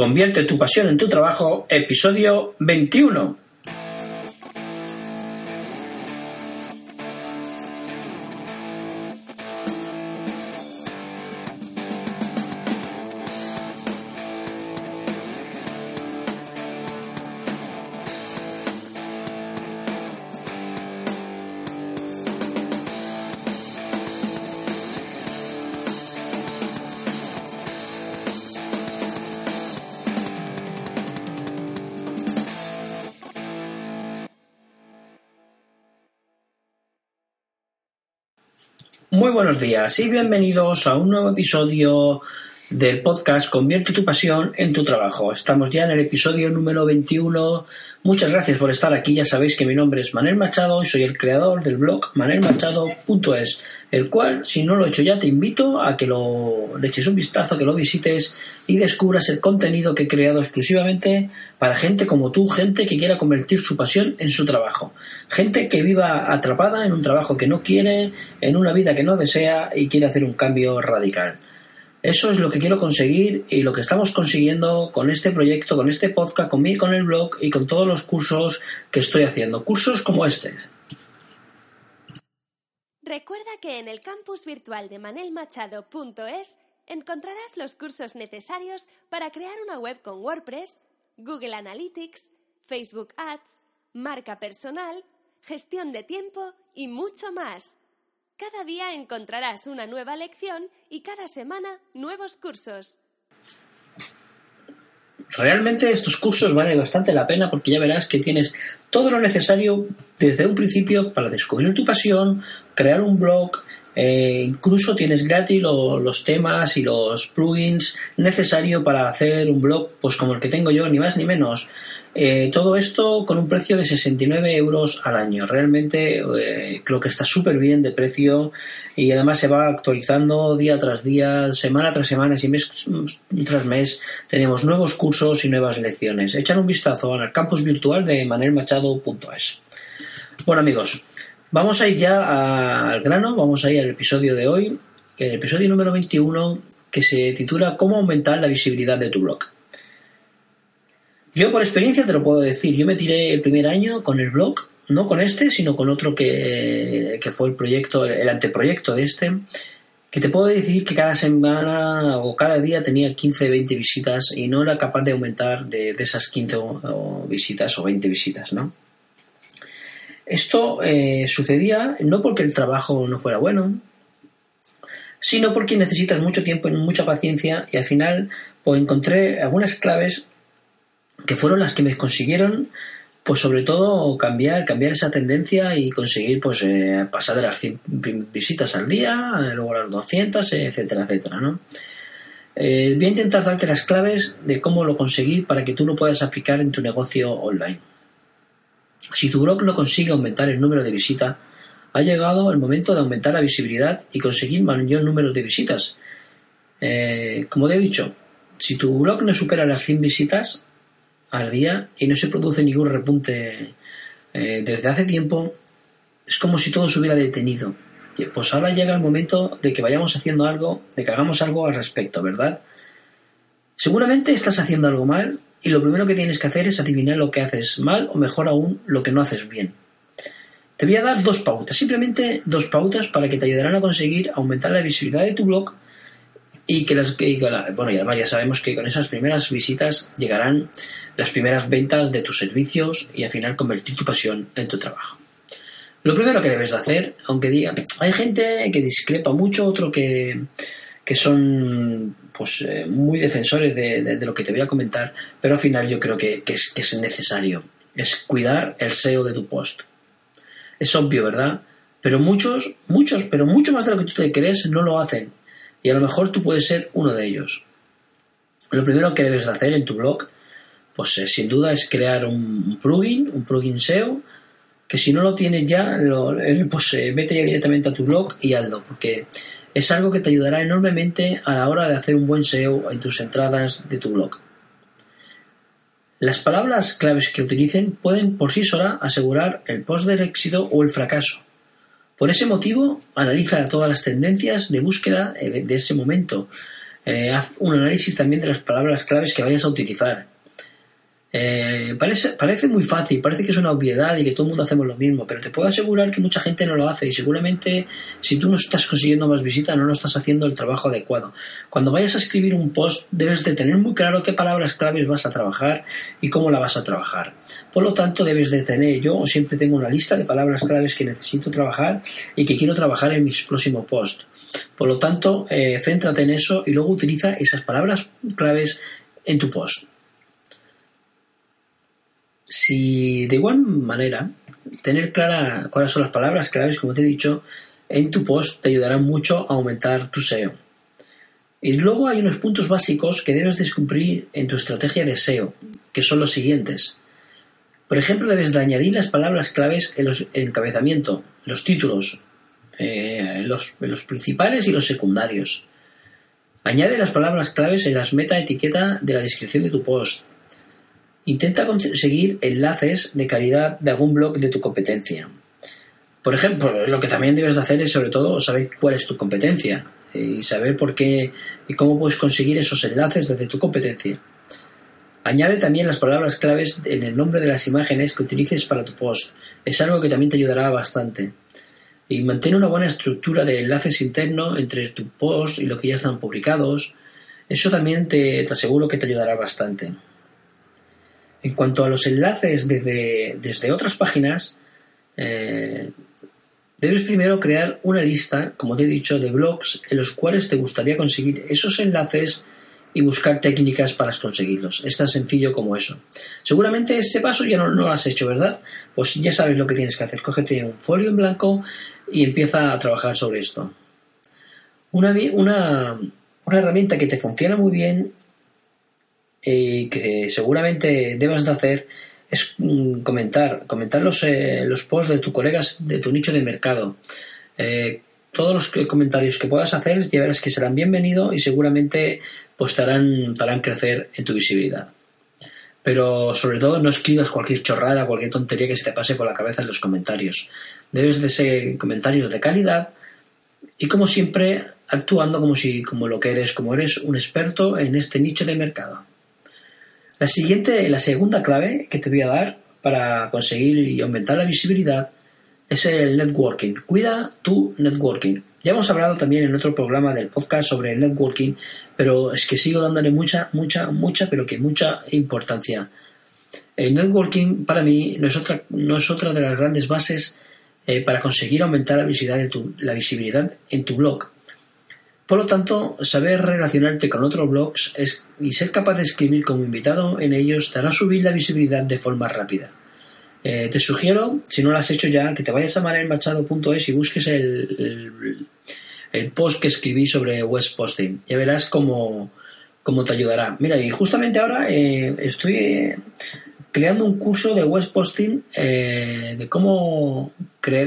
Convierte tu pasión en tu trabajo, episodio 21. Muy buenos días y bienvenidos a un nuevo episodio del podcast Convierte tu pasión en tu trabajo. Estamos ya en el episodio número 21. Muchas gracias por estar aquí. Ya sabéis que mi nombre es Manuel Machado y soy el creador del blog manelmachado.es, el cual, si no lo he hecho ya, te invito a que lo le eches un vistazo, que lo visites y descubras el contenido que he creado exclusivamente para gente como tú, gente que quiera convertir su pasión en su trabajo, gente que viva atrapada en un trabajo que no quiere, en una vida que no desea y quiere hacer un cambio radical. Eso es lo que quiero conseguir y lo que estamos consiguiendo con este proyecto, con este podcast, conmigo, con el blog y con todos los cursos que estoy haciendo. Cursos como este. Recuerda que en el campus virtual de manelmachado.es encontrarás los cursos necesarios para crear una web con WordPress, Google Analytics, Facebook Ads, marca personal, gestión de tiempo y mucho más. Cada día encontrarás una nueva lección y cada semana nuevos cursos. Realmente estos cursos valen bastante la pena porque ya verás que tienes todo lo necesario desde un principio para descubrir tu pasión, crear un blog, eh, incluso tienes gratis los temas y los plugins necesarios para hacer un blog pues como el que tengo yo, ni más ni menos. Eh, todo esto con un precio de 69 euros al año. Realmente eh, creo que está súper bien de precio y además se va actualizando día tras día, semana tras semana y mes tras mes. Tenemos nuevos cursos y nuevas lecciones. Echar un vistazo al campus virtual de manelmachado.es. Bueno amigos, Vamos a ir ya al grano, vamos a ir al episodio de hoy, el episodio número 21, que se titula Cómo aumentar la visibilidad de tu blog. Yo por experiencia te lo puedo decir, yo me tiré el primer año con el blog, no con este, sino con otro que, fue el proyecto, el anteproyecto de este, que te puedo decir que cada semana o cada día tenía 15, 20 visitas y no era capaz de aumentar de, esas 15 visitas o 20 visitas, ¿no? Esto eh, sucedía no porque el trabajo no fuera bueno, sino porque necesitas mucho tiempo y mucha paciencia y al final pues encontré algunas claves que fueron las que me consiguieron pues sobre todo cambiar cambiar esa tendencia y conseguir pues eh, pasar de las 100 visitas al día luego a las 200 etcétera etcétera ¿no? Eh, voy a intentar darte las claves de cómo lo conseguir para que tú lo puedas aplicar en tu negocio online si tu blog no consigue aumentar el número de visitas, ha llegado el momento de aumentar la visibilidad y conseguir mayor número de visitas. Eh, como te he dicho, si tu blog no supera las 100 visitas al día y no se produce ningún repunte eh, desde hace tiempo, es como si todo se hubiera detenido. Pues ahora llega el momento de que vayamos haciendo algo, de que hagamos algo al respecto, ¿verdad? Seguramente estás haciendo algo mal y lo primero que tienes que hacer es adivinar lo que haces mal o mejor aún lo que no haces bien. Te voy a dar dos pautas, simplemente dos pautas para que te ayudarán a conseguir aumentar la visibilidad de tu blog y que las bueno y además ya sabemos que con esas primeras visitas llegarán las primeras ventas de tus servicios y al final convertir tu pasión en tu trabajo. Lo primero que debes de hacer, aunque diga, hay gente que discrepa mucho, otro que, que son pues eh, muy defensores de, lo que te voy a comentar, pero al final yo creo que, es, necesario, es cuidar el SEO de tu post. Es obvio, ¿verdad? Pero muchos, muchos, pero mucho más de lo que tú te crees no lo hacen. Y a lo mejor tú puedes ser uno de ellos. Lo primero que debes de hacer en tu blog, pues eh, sin duda es crear un plugin, un plugin SEO, que si no lo tienes ya, eh, pues vete ya directamente a tu blog y hazlo, porque es algo que te ayudará enormemente a la hora de hacer un buen SEO en tus entradas de tu blog. Las palabras claves que utilicen pueden por sí sola asegurar el post del éxito o el fracaso. Por ese motivo, analiza todas las tendencias de búsqueda de ese momento. Eh, haz un análisis también de las palabras claves que vayas a utilizar. Eh, parece, parece muy fácil, parece que es una obviedad y que todo el mundo hacemos lo mismo, pero te puedo asegurar que mucha gente no lo hace y seguramente si tú no estás consiguiendo más visitas no lo estás haciendo el trabajo adecuado. Cuando vayas a escribir un post debes de tener muy claro qué palabras claves vas a trabajar y cómo la vas a trabajar. Por lo tanto debes de tener, yo siempre tengo una lista de palabras claves que necesito trabajar y que quiero trabajar en mis próximos posts. Por lo tanto, eh, céntrate en eso y luego utiliza esas palabras claves en tu post. Si de igual manera, tener clara cuáles son las palabras claves, como te he dicho, en tu post te ayudará mucho a aumentar tu SEO. Y luego hay unos puntos básicos que debes descubrir en tu estrategia de SEO, que son los siguientes. Por ejemplo, debes de añadir las palabras claves en los encabezamiento, los títulos, eh, los, los, principales y los secundarios. Añade las palabras claves en las meta etiqueta de la descripción de tu post. Intenta conseguir enlaces de calidad de algún blog de tu competencia. Por ejemplo, lo que también debes de hacer es sobre todo saber cuál es tu competencia y saber por qué y cómo puedes conseguir esos enlaces desde tu competencia. Añade también las palabras claves en el nombre de las imágenes que utilices para tu post. Es algo que también te ayudará bastante. Y mantén una buena estructura de enlaces internos entre tu post y lo que ya están publicados. Eso también te, te aseguro que te ayudará bastante. En cuanto a los enlaces desde, desde otras páginas, eh, debes primero crear una lista, como te he dicho, de blogs en los cuales te gustaría conseguir esos enlaces y buscar técnicas para conseguirlos. Es tan sencillo como eso. Seguramente este paso ya no, lo has hecho, ¿verdad? Pues ya sabes lo que tienes que hacer. Cógete un folio en blanco y empieza a trabajar sobre esto. Una, una, una herramienta que te funciona muy bien y que seguramente debas de hacer es mm, comentar, comentar los, eh, los posts de tus colegas de tu nicho de mercado. Eh, todos los comentarios que puedas hacer ya verás que serán bienvenidos y seguramente pues te harán, crecer en tu visibilidad. Pero sobre todo no escribas cualquier chorrada, cualquier tontería que se te pase por la cabeza en los comentarios. Debes de ser comentarios de calidad y como siempre actuando como si como lo que eres, como eres un experto en este nicho de mercado. La siguiente, la segunda clave que te voy a dar para conseguir y aumentar la visibilidad es el networking. Cuida tu networking. Ya hemos hablado también en otro programa del podcast sobre el networking, pero es que sigo dándole mucha, mucha, mucha, pero que mucha importancia. El networking para mí no es otra, no es otra de las grandes bases eh, para conseguir aumentar la visibilidad, de tu, la visibilidad en tu blog. Por lo tanto, saber relacionarte con otros blogs y ser capaz de escribir como invitado en ellos te hará subir la visibilidad de forma rápida. Eh, te sugiero, si no lo has hecho ya, que te vayas a manelmachado.es y busques el, el, post que escribí sobre West Posting. Ya verás cómo, te ayudará. Mira, y justamente ahora eh, estoy eh, creando un curso de West Posting de cómo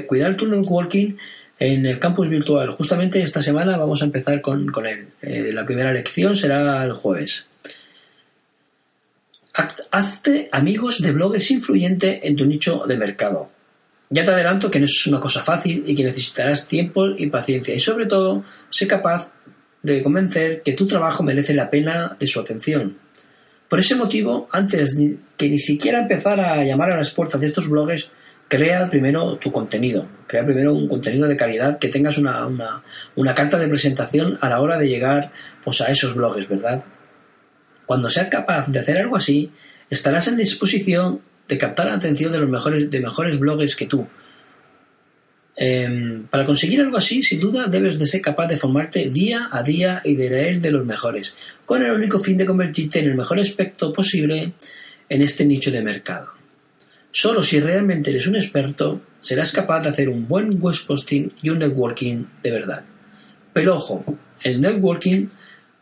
cuidar tu networking en el campus virtual. Justamente esta semana vamos a empezar con, él. Eh, la primera lección será el jueves. Hazte amigos de bloggers influyentes en tu nicho de mercado. Ya te adelanto que no es una cosa fácil y que necesitarás tiempo y paciencia y sobre todo sé capaz de convencer que tu trabajo merece la pena de su atención. Por ese motivo, antes que ni siquiera empezar a llamar a las puertas de estos bloggers, crea primero tu contenido, crea primero un contenido de calidad, que tengas una, una, carta de presentación a la hora de llegar pues, a esos blogs, ¿verdad? Cuando seas capaz de hacer algo así, estarás en disposición de captar la atención de los mejores, de mejores bloggers que tú. Em, para conseguir algo así, sin duda, debes de ser capaz de formarte día a día y de leer de los mejores, con el único fin de convertirte en el mejor aspecto posible en este nicho de mercado. Solo si realmente eres un experto, serás capaz de hacer un buen web posting y un networking de verdad. Pero ojo, el networking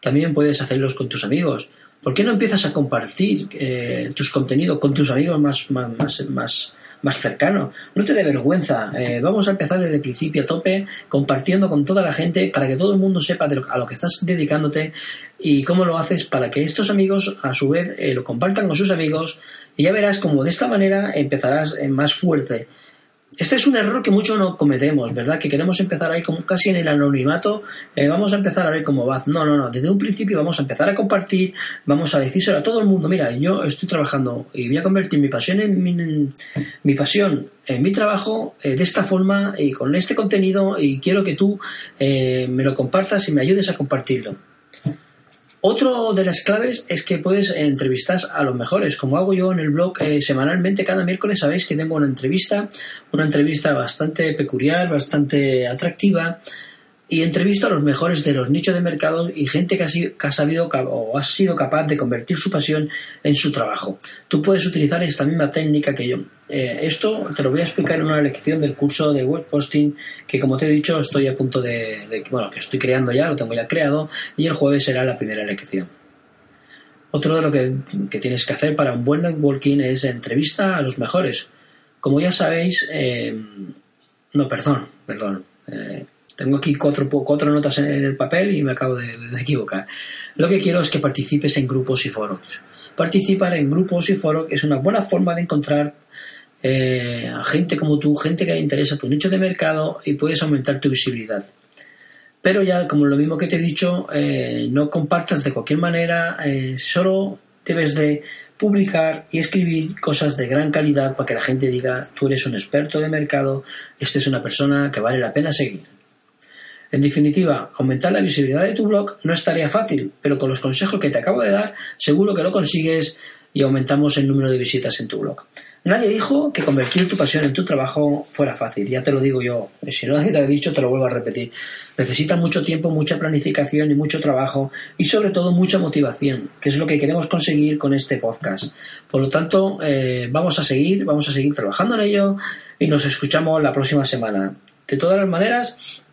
también puedes hacerlos con tus amigos. ¿Por qué no empiezas a compartir eh, tus contenidos con tus amigos más, más, más, más cercanos? No te dé vergüenza. Eh, vamos a empezar desde el principio a tope, compartiendo con toda la gente para que todo el mundo sepa a lo que estás dedicándote y cómo lo haces para que estos amigos a su vez eh, lo compartan con sus amigos y ya verás como de esta manera empezarás más fuerte este es un error que muchos no cometemos, ¿verdad? Que queremos empezar ahí como casi en el anonimato, eh, vamos a empezar a ver cómo va. No, no, no, desde un principio vamos a empezar a compartir, vamos a decírselo a todo el mundo, mira, yo estoy trabajando y voy a convertir mi pasión en mi, pasión en mi trabajo eh, de esta forma y con este contenido y quiero que tú eh, me lo compartas y me ayudes a compartirlo. Otro de las claves es que puedes entrevistar a los mejores, como hago yo en el blog eh, semanalmente, cada miércoles sabéis que tengo una entrevista, una entrevista bastante peculiar, bastante atractiva, y entrevisto a los mejores de los nichos de mercado y gente que ha, sabido o ha sido capaz de convertir su pasión en su trabajo. Tú puedes utilizar esta misma técnica que yo. Eh, esto te lo voy a explicar en una lección del curso de web posting que como te he dicho estoy a punto de, bueno, que estoy creando ya, lo tengo ya creado y el jueves será la primera lección. Otro de lo que, tienes que hacer para un buen networking es entrevista a los mejores. Como ya sabéis, eh, no, perdón, perdón. Eh, tengo aquí cuatro, cuatro notas en el papel y me acabo de, equivocar. Lo que quiero es que participes en grupos y foros. Participar en grupos y foros es una buena forma de encontrar eh, a gente como tú, gente que le interesa tu nicho de mercado y puedes aumentar tu visibilidad. Pero ya, como lo mismo que te he dicho, eh, no compartas de cualquier manera, eh, solo debes de publicar y escribir cosas de gran calidad para que la gente diga, tú eres un experto de mercado, esta es una persona que vale la pena seguir. En definitiva, aumentar la visibilidad de tu blog no es tarea fácil, pero con los consejos que te acabo de dar, seguro que lo consigues y aumentamos el número de visitas en tu blog. Nadie dijo que convertir tu pasión en tu trabajo fuera fácil, ya te lo digo yo. Si no te lo he dicho, te lo vuelvo a repetir. Necesita mucho tiempo, mucha planificación y mucho trabajo y sobre todo mucha motivación, que es lo que queremos conseguir con este podcast. Por lo tanto, eh, vamos a seguir, vamos a seguir trabajando en ello y nos escuchamos la próxima semana. De todas las maneras,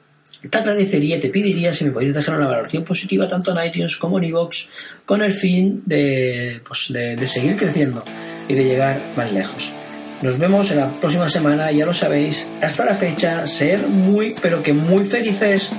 te agradecería, te pediría si me podéis dejar una valoración positiva tanto en iTunes como en iVoox con el fin de, pues, de seguir creciendo y de llegar más lejos. Nos vemos en la próxima semana, ya lo sabéis. Hasta la fecha, ser muy, pero que muy felices.